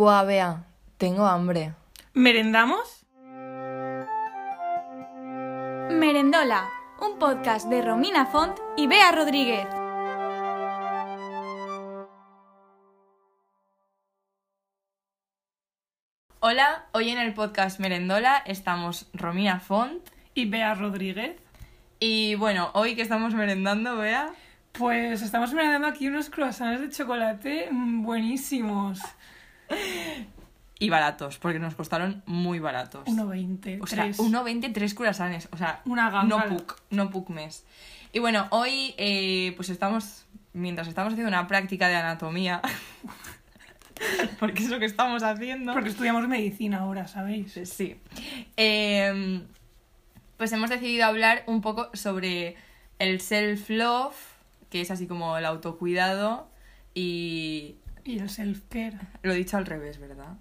Buah, Bea, tengo hambre. ¿Merendamos? Merendola, un podcast de Romina Font y Bea Rodríguez. Hola, hoy en el podcast Merendola estamos Romina Font Y Bea Rodríguez. y bueno, hoy que estamos merendando, Bea, Pues estamos merendando aquí unos croissants de chocolate mm, buenísimos. Y baratos, porque nos costaron muy baratos. 1,20. O sea, tres. 1,20 tres croissants, o sea, Una ganga. no puc, no puc mes. Y bueno, hoy eh, pues estamos, mientras estamos haciendo una práctica de anatomía, porque es lo que estamos haciendo. Porque estudiamos medicina ahora, ¿sabéis? Sí. Eh, pues hemos decidido hablar un poco sobre el self-love, que es así como el autocuidado, y Y el self-care. lo he dicho al revés, ¿verdad?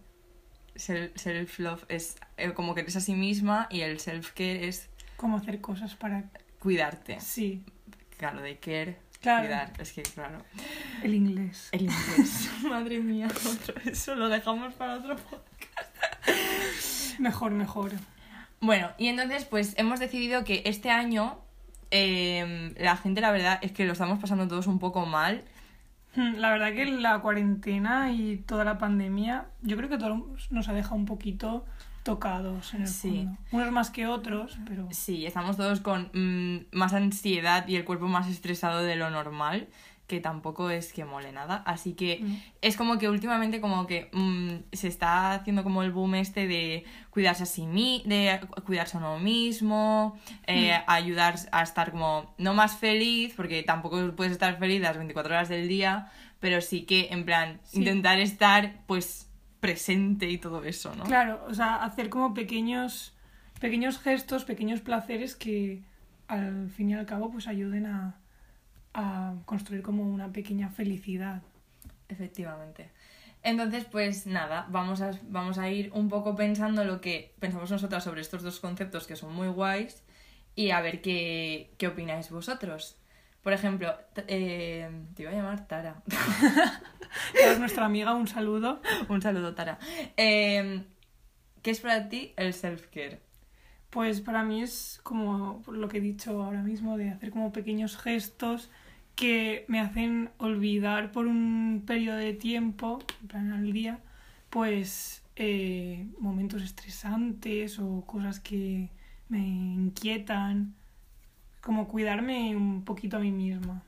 Sel- Self-love es eh, como que eres a sí misma y el self-care es Cómo hacer cosas para... cuidarte. Sí, Claro, de care, Claro. cuidar. Es que, claro. el inglés. El inglés. Madre mía, otro, eso lo dejamos para otro podcast. Mejor, mejor. Bueno, y entonces pues hemos decidido que este año eh, la gente la verdad es que lo estamos pasando todos un poco mal. Mm, La verdad que la cuarentena y toda la pandemia, yo creo que todos nos ha dejado un poquito tocados en el Sí. fondo. Unos más que otros, pero... Sí, estamos todos con mm, más ansiedad y el cuerpo más estresado de lo normal, que tampoco es que mole nada. Así que Mm. es como que últimamente como que mm, se está haciendo como el boom este de cuidarse a sí mi de cuidarse a uno mismo, eh, Mm. ayudar a estar como no más feliz, porque tampoco puedes estar feliz las 24 horas del día, pero sí que en plan Sí. intentar estar pues presente y todo eso, ¿no? Claro, o sea, hacer como pequeños, pequeños gestos, pequeños placeres que al fin y al cabo pues ayuden a, a construir como una pequeña felicidad. Efectivamente. Entonces, pues nada, vamos a, vamos a ir un poco pensando lo que pensamos nosotras sobre estos dos conceptos que son muy guays y a ver qué, qué opináis vosotros. Por ejemplo, eh, te iba a llamar Tara. Tara es nuestra amiga, un saludo. un saludo, Tara. Eh, ¿Qué es para ti el self-care? Pues para mí es como lo que he dicho ahora mismo, de hacer como pequeños gestos que me hacen olvidar por un periodo de tiempo, en plan al día, pues eh, momentos estresantes o cosas que me inquietan, como cuidarme un poquito a mí misma.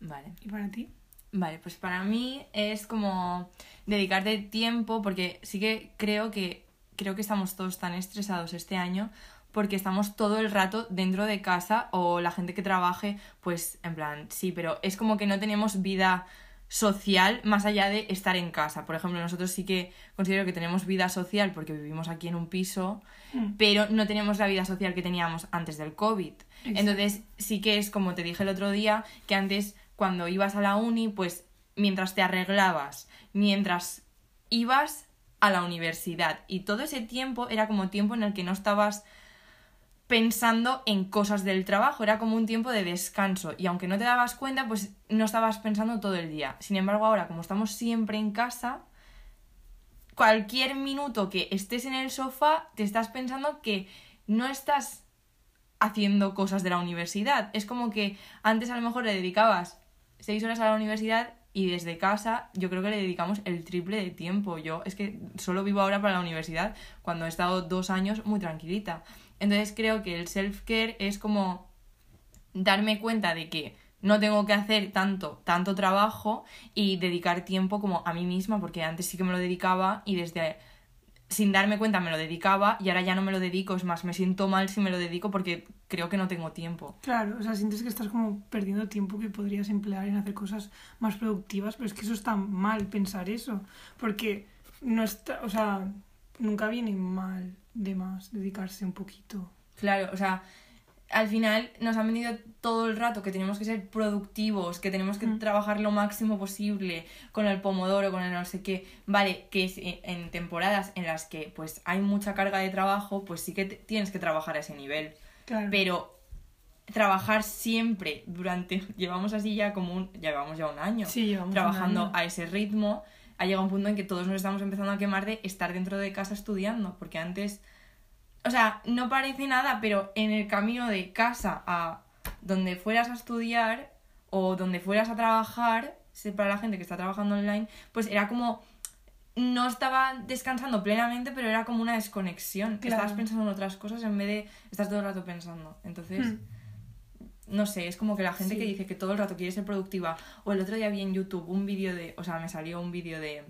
Vale. ¿Y para ti? Vale, pues para mí es como dedicarte tiempo, porque sí que creo que creo que estamos todos tan estresados este año porque estamos todo el rato dentro de casa o la gente que trabaje, pues en plan, sí, pero es como que no tenemos vida social más allá de estar en casa. Por ejemplo, nosotros sí que considero que tenemos vida social porque vivimos aquí en un piso, Mm. pero no tenemos la vida social que teníamos antes del COVID. Entonces, sí que es como te dije el otro día, que antes cuando ibas a la uni, pues mientras te arreglabas, mientras ibas a la universidad y todo ese tiempo era como tiempo en el que no estabas pensando en cosas del trabajo, era como un tiempo de descanso y aunque no te dabas cuenta, pues no estabas pensando todo el día. Sin embargo, ahora como estamos siempre en casa, cualquier minuto que estés en el sofá, te estás pensando que no estás haciendo cosas de la universidad. Es como que antes a lo mejor le dedicabas seis horas a la universidad y desde casa yo creo que le dedicamos el triple de tiempo. Yo es que solo vivo ahora para la universidad cuando he estado dos años muy tranquilita. Entonces creo que el self-care es como darme cuenta de que no tengo que hacer tanto, tanto trabajo y dedicar tiempo como a mí misma, porque antes sí que me lo dedicaba y desde sin darme cuenta me lo dedicaba y ahora ya no me lo dedico, es más, me siento mal si me lo dedico porque creo que no tengo tiempo. Claro, o sea, sientes que estás como perdiendo tiempo que podrías emplear en hacer cosas más productivas, pero es que eso está mal pensar eso, porque no está, o sea, nunca viene mal de más dedicarse un poquito. Claro, o sea, al final nos han vendido todo el rato que tenemos que ser productivos, que tenemos que Mm. trabajar lo máximo posible con el pomodoro, con el no sé qué. Vale, que es en- temporadas en las que pues hay mucha carga de trabajo, pues sí que tienes que trabajar a ese nivel. Claro. Pero trabajar siempre durante llevamos así ya como un llevamos ya un año Sí, llevamos un trabajando año. a ese ritmo ha llegado un punto en que todos nos estamos empezando a quemar de estar dentro de casa estudiando, porque antes, o sea, no parece nada, pero en el camino de casa a donde fueras a estudiar o donde fueras a trabajar, para la gente que está trabajando online, pues era como no estaba descansando plenamente, pero era como una desconexión. Que Claro. estabas pensando en otras cosas en vez de estar todo el rato pensando. Entonces, Hmm. No sé, es como que la gente Sí. que dice que todo el rato quiere ser productiva. O el otro día vi en YouTube un vídeo de. O sea, me salió un vídeo de.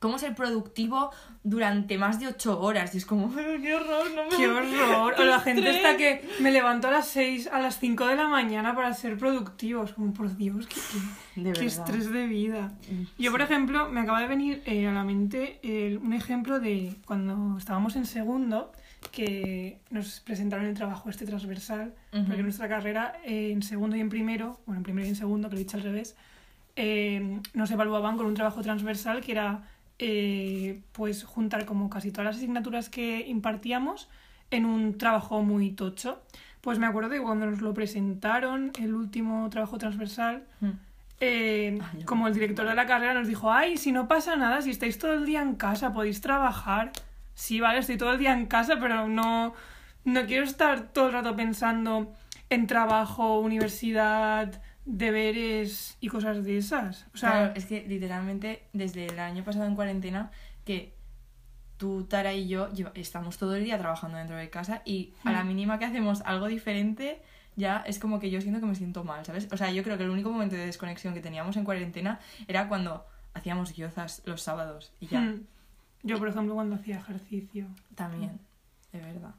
¿Cómo ser productivo durante más de ocho horas? Y es como, ¡qué horror! No me ¡Qué horror! O la gente está que me levanto a las 6, a las 5 de la mañana para ser productivos. Como, por Dios, qué, qué- De qué estrés de vida. Yo, por ejemplo, me acaba de venir eh, a la mente eh, un ejemplo de cuando estábamos en segundo, que nos presentaron el trabajo este transversal, Ujú. porque nuestra carrera eh, en segundo y en primero, bueno, en primero y en segundo, que lo he dicho al revés, eh, nos evaluaban con un trabajo transversal que era eh, pues juntar como casi todas las asignaturas que impartíamos en un trabajo muy tocho. Pues me acuerdo de cuando nos lo presentaron, el último trabajo transversal, Mm. eh, ya. como el director de la carrera nos dijo, ay, si no pasa nada, si estáis todo el día en casa, podéis trabajar. Sí, vale, estoy todo el día en casa, pero no, no quiero estar todo el rato pensando en trabajo, universidad, deberes y cosas de esas. O sea, Claro, es que literalmente desde el año pasado en cuarentena que tú, Tara y yo estamos todo el día trabajando dentro de casa y a la Mm. mínima que hacemos algo diferente ya es como que yo siento que me siento mal, ¿sabes? O sea, yo creo que el único momento de desconexión que teníamos en cuarentena era cuando hacíamos guiozas los sábados y ya, hmm, yo, por ejemplo, cuando hacía ejercicio. también, de verdad.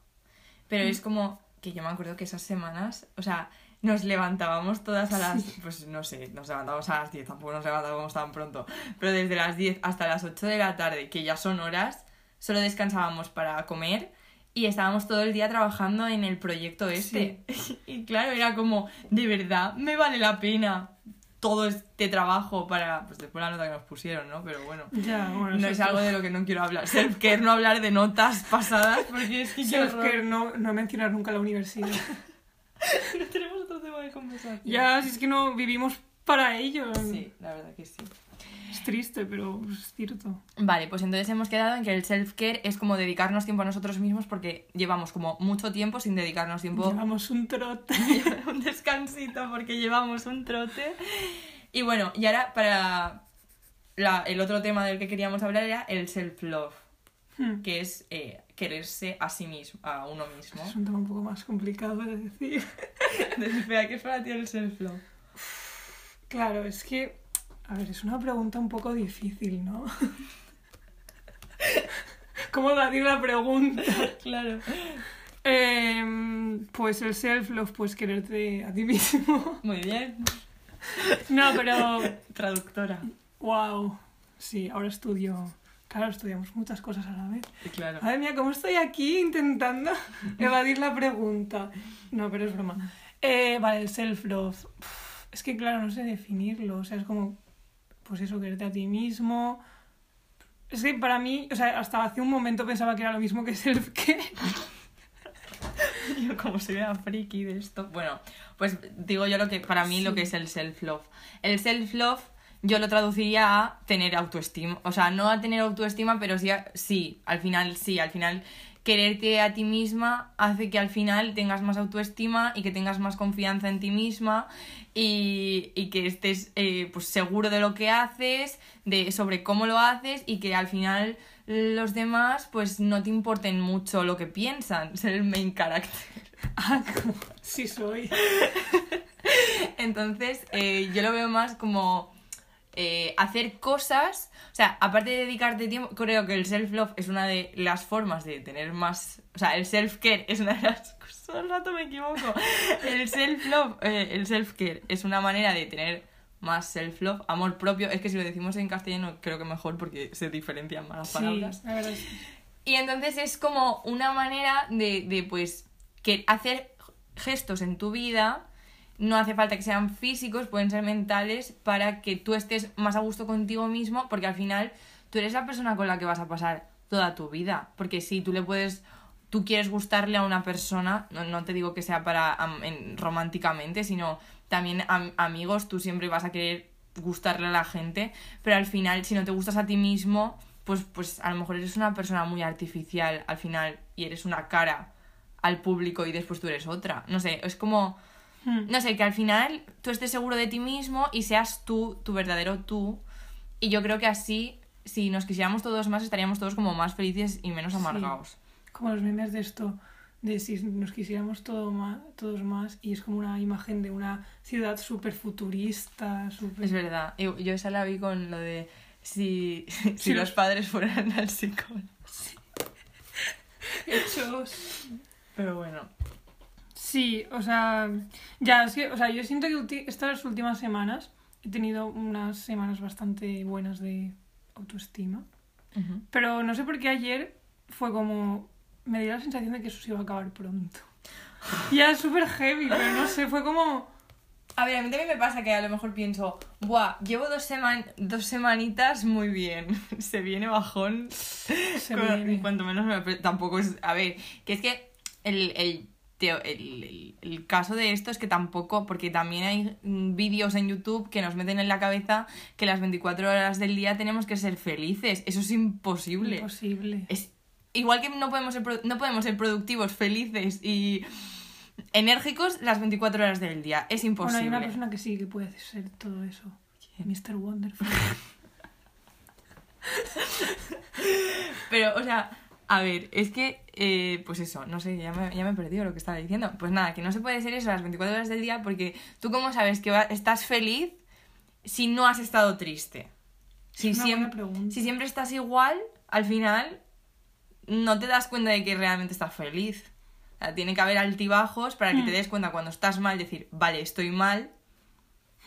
Pero es como que yo me acuerdo que esas semanas, o sea, nos levantábamos todas a las, pues no sé, nos levantábamos a las 10, tampoco nos levantábamos tan pronto, pero desde las 10 hasta las 8 de la tarde, que ya son horas, solo descansábamos para comer y estábamos todo el día trabajando en el proyecto este. Y claro, era como, de verdad, me vale la pena todo este trabajo para, pues después la nota que nos pusieron, ¿no? Pero bueno. Ya, bueno, No es algo de lo que no quiero hablar. Self-care, no hablar de notas pasadas, porque es que. Self-care, no, no mencionar nunca la universidad. No tenemos otro tema de conversación. ya, si es que no vivimos para ello. Sí, la verdad que sí. Es triste, pero es cierto. Vale, pues entonces hemos quedado en que el self-care es como dedicarnos tiempo a nosotros mismos porque llevamos como mucho tiempo sin dedicarnos tiempo Llevamos un trote. un descansito porque llevamos un trote. Y bueno, y ahora para la- el otro tema del que queríamos hablar era el self-love, Hmm. que es eh, quererse a sí mismo, a uno mismo. Es un tema un poco más complicado de decir. Entonces, espera, ¿qué es para ti el self-love? Claro, es que. A ver, es una pregunta un poco difícil, ¿no? ¿Cómo decir la pregunta? Claro. Em, pues el self-love, pues quererte a ti mismo. Muy bien. No, pero. Traductora. ¡Wow! Sí, ahora estudio. Claro, estudiamos muchas cosas a la vez. Claro. Madre mía, ¿cómo estoy aquí intentando evadir la pregunta? No, pero es broma. Eh, vale, el self-love. Es que, claro, no sé definirlo. O sea, es como, pues eso, quererte a ti mismo. Es que para mí, o sea, hasta hace un momento pensaba que era lo mismo que self-care. Yo como soy una friki de esto. Bueno, pues digo yo lo que para mí lo que es el self-love. El self-love yo lo traduciría a tener autoestima. O sea, no a tener autoestima, pero sí, a- sí, al final sí, al final quererte a ti misma hace que al final tengas más autoestima y que tengas más confianza en ti misma y, y que estés eh, pues seguro de lo que haces, de sobre cómo lo haces y que al final los demás pues no te importen mucho lo que piensan, ser el main character. Ah, como- sí soy. Entonces, eh, yo lo veo más como eh, hacer cosas. O sea, aparte de dedicarte tiempo, creo que el self-love es una de las formas de tener más. O sea, el self-care es una de las cosas. Todo el rato me equivoco. El self-love, eh, el self-care es una manera de tener más self-love, amor propio. Es que si lo decimos en castellano, creo que mejor porque se diferencian más las Sí, palabras. la verdad es Y entonces es como una manera de, de, pues, que hacer gestos en tu vida, no hace falta que sean físicos, pueden ser mentales, para que tú estés más a gusto contigo mismo, porque al final tú eres la persona con la que vas a pasar toda tu vida. Porque si tú le puedes, tú quieres gustarle a una persona, no, no te digo que sea para en- románticamente, sino también am- amigos, tú siempre vas a querer gustarle a la gente, pero al final, si no te gustas a ti mismo, pues, pues a lo mejor eres una persona muy artificial al final y eres una cara al público y después tú eres otra. No sé, es como, Hmm. no sé, que al final tú estés seguro de ti mismo y seas tú, tu verdadero tú. Y yo creo que así, si nos quisiéramos todos más, estaríamos todos como más felices y menos Sí. amargados. Como los memes de esto, de si nos quisiéramos todo más, todos más, y es como una imagen de una ciudad súper futurista, súper... Es verdad. Yo, yo esa la vi con lo de si, si Sí, los padres fueran al psicólogo. hechos. Pero bueno. Sí, o sea, ya, es que, o sea, yo siento que estas últimas semanas he tenido unas semanas bastante buenas de autoestima, Ujú. pero no sé por qué ayer fue como, me dio la sensación de que eso se iba a acabar pronto. Y era súper heavy, pero no sé, fue como... A ver, a mí también me pasa que a lo mejor pienso, buah, llevo dos, seman dos semanitas muy bien, se viene bajón. Se viene. Cuanto menos me... Tampoco es... A ver, que es que el, el, teo- el, el- el caso de esto es que tampoco, porque también hay mm, vídeos en YouTube que nos meten en la cabeza que las 24 horas del día tenemos que ser felices. Eso es imposible. Imposible. Es igual que no podemos ser, no podemos ser productivos, felices y enérgicos las 24 horas del día. Es Bueno, imposible. hay una persona que sí que puede ser todo eso. ¿Quién? Mr. Wonderful. Pero, o sea, a ver, es que, eh, pues eso, no sé, ya me, ya me he perdido lo que estaba diciendo. Pues nada, que no se puede ser eso las 24 horas del día porque tú cómo sabes que va- estás feliz si no has estado triste. Si, Es siempre, si siempre estás igual, al final no te das cuenta de que realmente estás feliz. O sea, tiene que haber altibajos para que Hmm. te des cuenta cuando estás mal, decir, vale, estoy mal,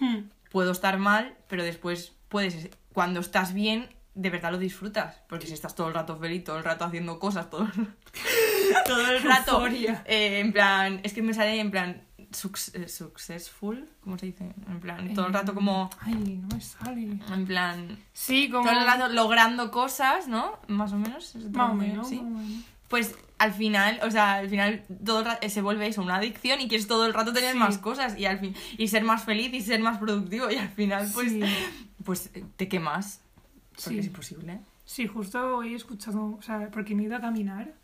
Hmm. puedo estar mal, pero después puedes, cuando estás bien, de verdad lo disfrutas. Porque si estás todo el rato feliz, todo el rato haciendo cosas, todo, todo el rato. Eh, en plan, es que me sale en plan eh, successful, ¿cómo se dice? En plan, todo el rato como, Ay, no me sale. en plan, Sí, como... todo el rato logrando cosas, ¿no? Más o menos. ¿es Más o menos. ¿sí? menos. Pues al final, o sea, al final todo el ra- se vuelve eso, una adicción y quieres todo el rato tener Sí. más cosas y al fin y ser más feliz y ser más productivo y al final pues Sí. pues te quemas porque Sí. es imposible. Sí, justo hoy he escuchado, o sea, porque me he ido a caminar,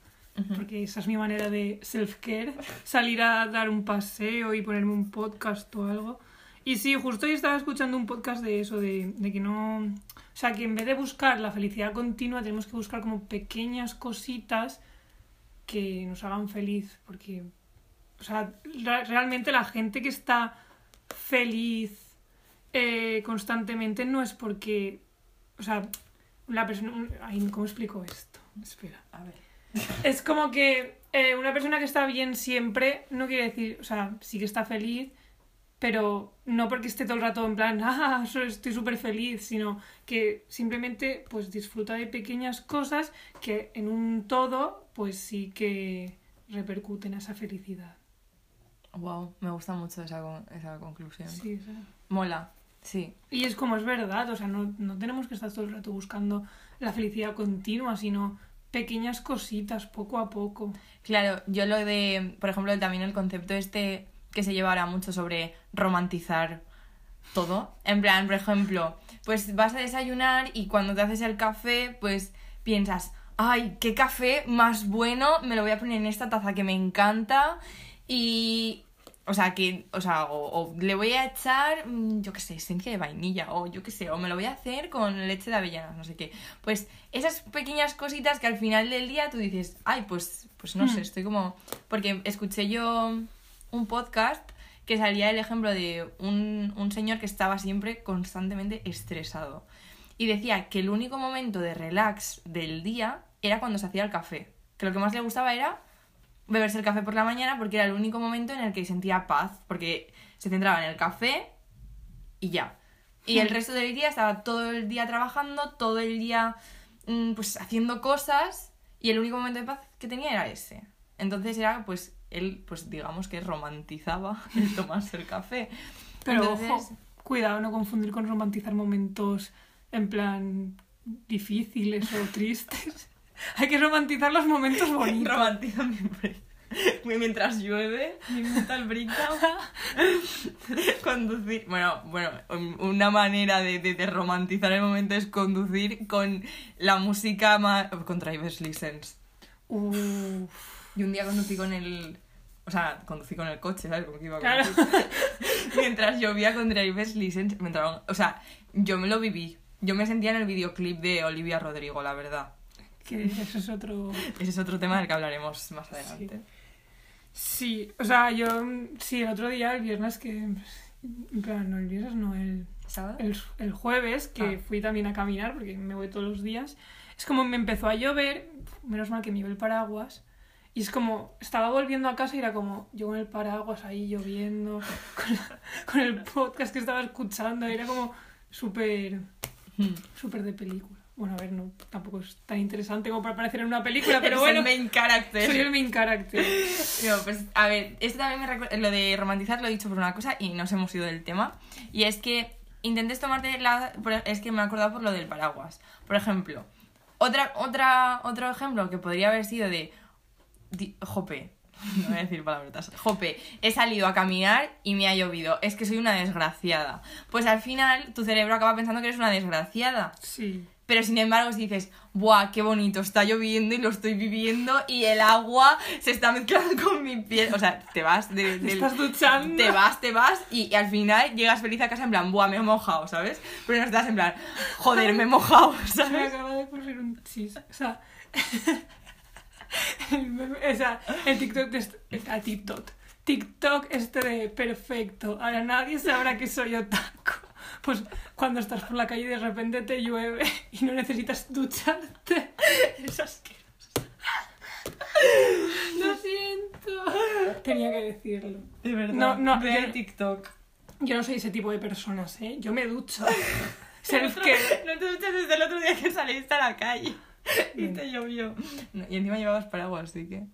porque esa es mi manera de self-care, salir a dar un paseo y ponerme un podcast o algo. Y sí, justo hoy estaba escuchando un podcast de eso, de, de que no... O sea, que en vez de buscar la felicidad continua, tenemos que buscar como pequeñas cositas que nos hagan feliz, porque... O sea, realmente la gente que está feliz eh, constantemente no es porque... O sea, la persona... ay, ¿Cómo explico esto? Espera. A ver. Es como que eh, una persona que está bien siempre no quiere decir, o sea, sí que está feliz, pero no porque esté todo el rato en plan, ah, estoy súper feliz, sino que simplemente pues disfruta de pequeñas cosas que en un todo pues sí que repercuten a esa felicidad. Wow, me gusta mucho esa, esa conclusión. Sí. Mola. Sí. Y es como es verdad, o sea, no, no tenemos que estar todo el rato buscando la felicidad continua, sino pequeñas cositas, poco a poco. Claro, yo lo de, por ejemplo, también el concepto este que se lleva ahora mucho sobre romantizar todo. En plan, por ejemplo, pues vas a desayunar y cuando te haces el café, pues piensas, ay, qué café más bueno, me lo voy a poner en esta taza que me encanta y... O sea, que, o sea, o, o le voy a echar, mm, yo qué sé, esencia de vainilla, o yo qué sé, o me lo voy a hacer con leche de avellanas, no sé qué. Pues esas pequeñas cositas que al final del día tú dices, ay, pues, pues no sé, Hmm. estoy como. Porque escuché yo un podcast que salía el ejemplo de un, un señor que estaba siempre constantemente estresado. Y decía que el único momento de relax del día era cuando se hacía el café. Que lo que más le gustaba era beberse el café por la mañana porque era el único momento en el que sentía paz. Porque se centraba en el café y ya. Y el resto del día estaba todo el día trabajando, todo el día mm, pues haciendo cosas y el único momento de paz que tenía era ese. Entonces era pues él pues digamos que romantizaba el tomarse el café. Pero Entonces- ojo, cuidado no confundir con romantizar momentos en plan difíciles o tristes. Hay que romantizar los momentos bonitos. Romantiza siempre. mientras llueve, mi mental breakdown. conducir. Bueno, bueno, una manera de, de, de romantizar el momento es conducir con la música más. con Driver's License. Uf. Y un día conducí con el. O sea, conducí con el coche, ¿sabes? Como que iba a Claro. Mientras llovía con Driver's License, me entraron. O sea, yo me lo viví. Yo me sentía en el videoclip de Olivia Rodrigo, la verdad. Que eso es otro... Ese es otro tema del que hablaremos más adelante. Sí, o sea, yo... Sí, el otro día, el viernes que... En plan, no, el viernes no, el, ¿Sabes? el, el jueves, que Ah. fui también a caminar, porque me voy todos los días, es como me empezó a llover, menos mal que me llevé el paraguas, y es como, estaba volviendo a casa y era como, yo con el paraguas ahí lloviendo, con, la- con el podcast que estaba escuchando, era como súper, Hmm. súper de película. Bueno, a ver, no, tampoco es tan interesante como para aparecer en una película, pero bueno, el main character. soy el main character. No, pues a ver, esto también me recuerda, lo de romantizar lo he dicho por una cosa y nos hemos ido del tema. Y es que intentes tomarte la... Es que me he acordado por lo del paraguas. Por ejemplo, otra, otra, otro ejemplo que podría haber sido de... di- Jope, no voy a decir palabrotas. Jope, he salido a caminar y me ha llovido. Es que soy una desgraciada. Pues al final tu cerebro acaba pensando que eres una desgraciada. Sí. Pero sin embargo, si dices, ¡buah, qué bonito! Está lloviendo y lo estoy viviendo y el agua se está mezclando con mi piel. O sea, te vas de, del- estás duchando. Te vas, te vas y, y al final llegas feliz a casa en plan, ¡buah, me he mojado! ¿Sabes? Pero no estás en plan, ¡joder, me he mojado! Se me ¿Sabes? acaba de ocurrir un chiste. O sea, el, meme- o sea, el TikTok de este, TikTok. TikTok este de perfecto. Ahora nadie sabrá que soy otaku. Pues cuando estás por la calle y de repente te llueve y no necesitas ducharte. Es asqueroso. Lo siento. Tenía que decirlo. De verdad. No, no, Ve yo- TikTok. Yo no soy ese tipo de personas, ¿eh? Yo me ducho. Self que No te duchas desde el otro día que saliste a la calle y te llovió. No, y encima llevabas paraguas, así que...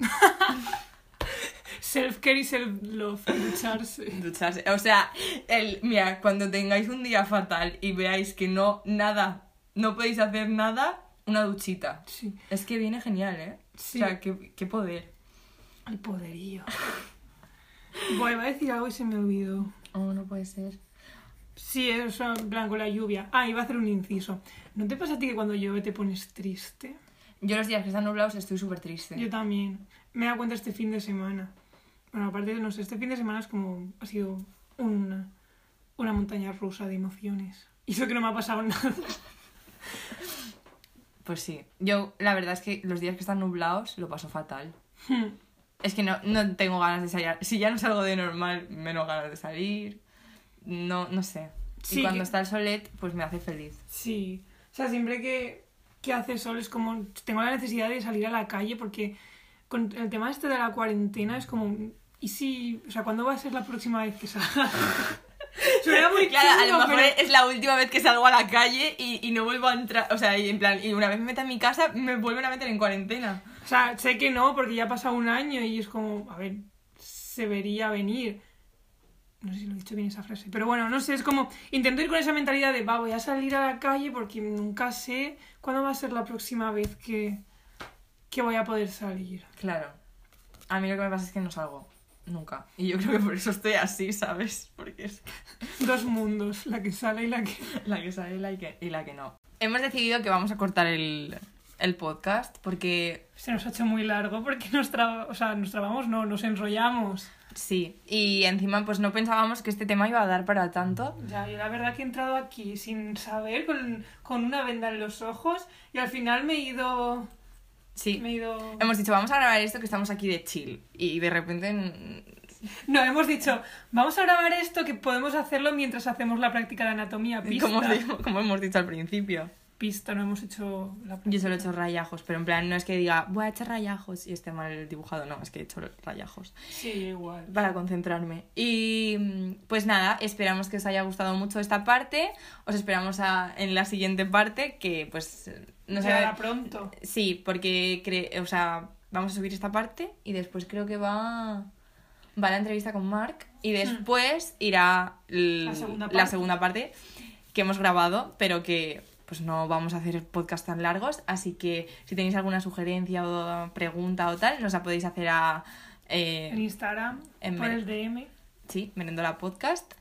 self-care y self-love. Ducharse. Ducharse. O sea, el, mira, cuando tengáis un día fatal y veáis que no, nada, no podéis hacer nada, una duchita. Sí. Es que viene genial, ¿eh? Sí. O sea, qué, qué poder. El poderío. Voy a decir algo y se me olvidó. Oh, no puede ser. Sí, eso en plan con la lluvia. Ah, iba a hacer un inciso. ¿No te pasa a ti que cuando llueve te pones triste? Yo los días que están nublados estoy súper triste. Yo también. Me he dado cuenta este fin de semana. Bueno, aparte de, no sé, este fin de semana es como... Ha sido una, una montaña rusa de emociones. Y eso que no me ha pasado nada. Pues sí. Yo, la verdad es que los días que están nublados lo paso fatal. Hmm. Es que no, no tengo ganas de salir. Si ya no salgo de normal, menos ganas de salir. No, no sé. Sí, y cuando que- está el solet, pues me hace feliz. Sí. O sea, siempre que, que hace sol es como... Tengo la necesidad de salir a la calle porque con el tema este de la cuarentena es como... ¿Y si... O sea, ¿cuándo va a ser la próxima vez que salga? Suena muy Claro, a lo mejor pero- es la última vez que salgo a la calle y, y no vuelvo a entrar. O sea, y en plan, y una vez me meto en mi casa, me vuelven a meter en cuarentena. O sea, sé que no, porque ya ha pasado un año y es como... A ver, se vería venir. No sé si lo he dicho bien esa frase. Pero bueno, no sé, es como... Intento ir con esa mentalidad de, va, voy a salir a la calle porque nunca sé cuándo va a ser la próxima vez que, que voy a poder salir. Claro. A mí lo que me pasa es que no salgo. Nunca. Y yo creo que por eso estoy así, ¿sabes? Porque es Dos mundos, la que sale y la que... la que sale y la que, y la que no. Hemos decidido que vamos a cortar el, el podcast porque Se nos ha hecho muy largo porque nos, traba- o sea, nos trabamos, no, nos enrollamos. sí. Y encima pues no pensábamos que este tema iba a dar para tanto. Ya, yo la verdad que he entrado aquí sin saber, con, con una venda en los ojos y al final me he ido... Sí. Me he ido... Hemos dicho, vamos a grabar esto que estamos aquí de chill. Y de repente... No, hemos dicho, vamos a grabar esto que podemos hacerlo mientras hacemos la práctica de anatomía. Pista. Como, digo- como hemos dicho al principio. Pista, no hemos hecho la práctica. Yo solo he hecho rayajos, pero en plan no es que diga voy a echar rayajos y esté mal dibujado, no, es que he hecho rayajos Sí, igual. para concentrarme. Y pues nada, esperamos que os haya gustado mucho esta parte, os esperamos a- en la siguiente parte que pues no sé... Pronto. Sí, porque cre- o sea, vamos a subir esta parte y después creo que va va la entrevista con Mark y después irá Hmm. La segunda la parte. segunda parte que hemos grabado, pero que pues no vamos a hacer podcast tan largos, así que si tenéis alguna sugerencia o pregunta o tal, nos la podéis hacer a eh, En Instagram, En por el DM. sí, Merendola Podcast.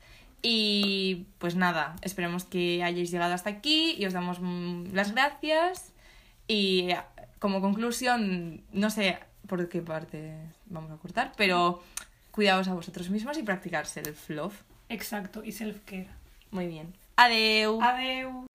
Y pues nada, esperemos que hayáis llegado hasta aquí y os damos mm, las gracias. Y como conclusión, no sé por qué parte vamos a cortar, pero cuidaos a vosotros mismos y practicar self-love. Exacto, y self-care. Muy bien. Adeu. Adeu.